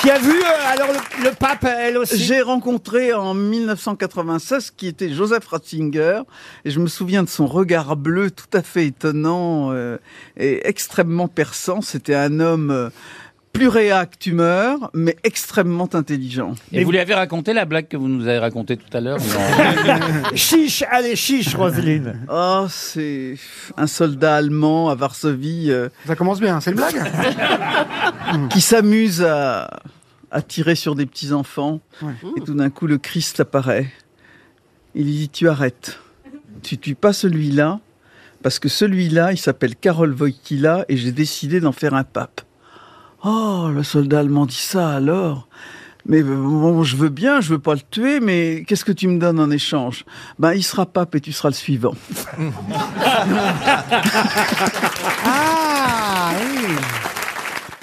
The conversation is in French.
Qui a vu euh, alors le, pape, elle aussi J'ai rencontré en 1996 qui était Joseph Ratzinger et je me souviens de son regard bleu tout à fait étonnant euh, et extrêmement perçant. C'était un homme euh, pluréa que tumeur, mais extrêmement intelligent. Et vous lui avez raconté la blague que vous nous avez racontée tout à l'heure Chiche, allez, chiche, Roselyne. Oh, c'est un soldat allemand à Varsovie euh, Ça commence bien, c'est une blague qui s'amuse à, à tirer sur des petits enfants Ouais. et tout d'un coup le Christ apparaît. Il dit tu arrêtes, tu tues pas celui-là parce que celui-là il s'appelle Karol Wojtyla et j'ai décidé d'en faire un pape. Oh, le soldat allemand dit ça alors. Mais euh, bon, je veux bien, je veux pas le tuer, mais qu'est-ce que tu me donnes en échange? Ben, il sera pape et tu seras le suivant. Ah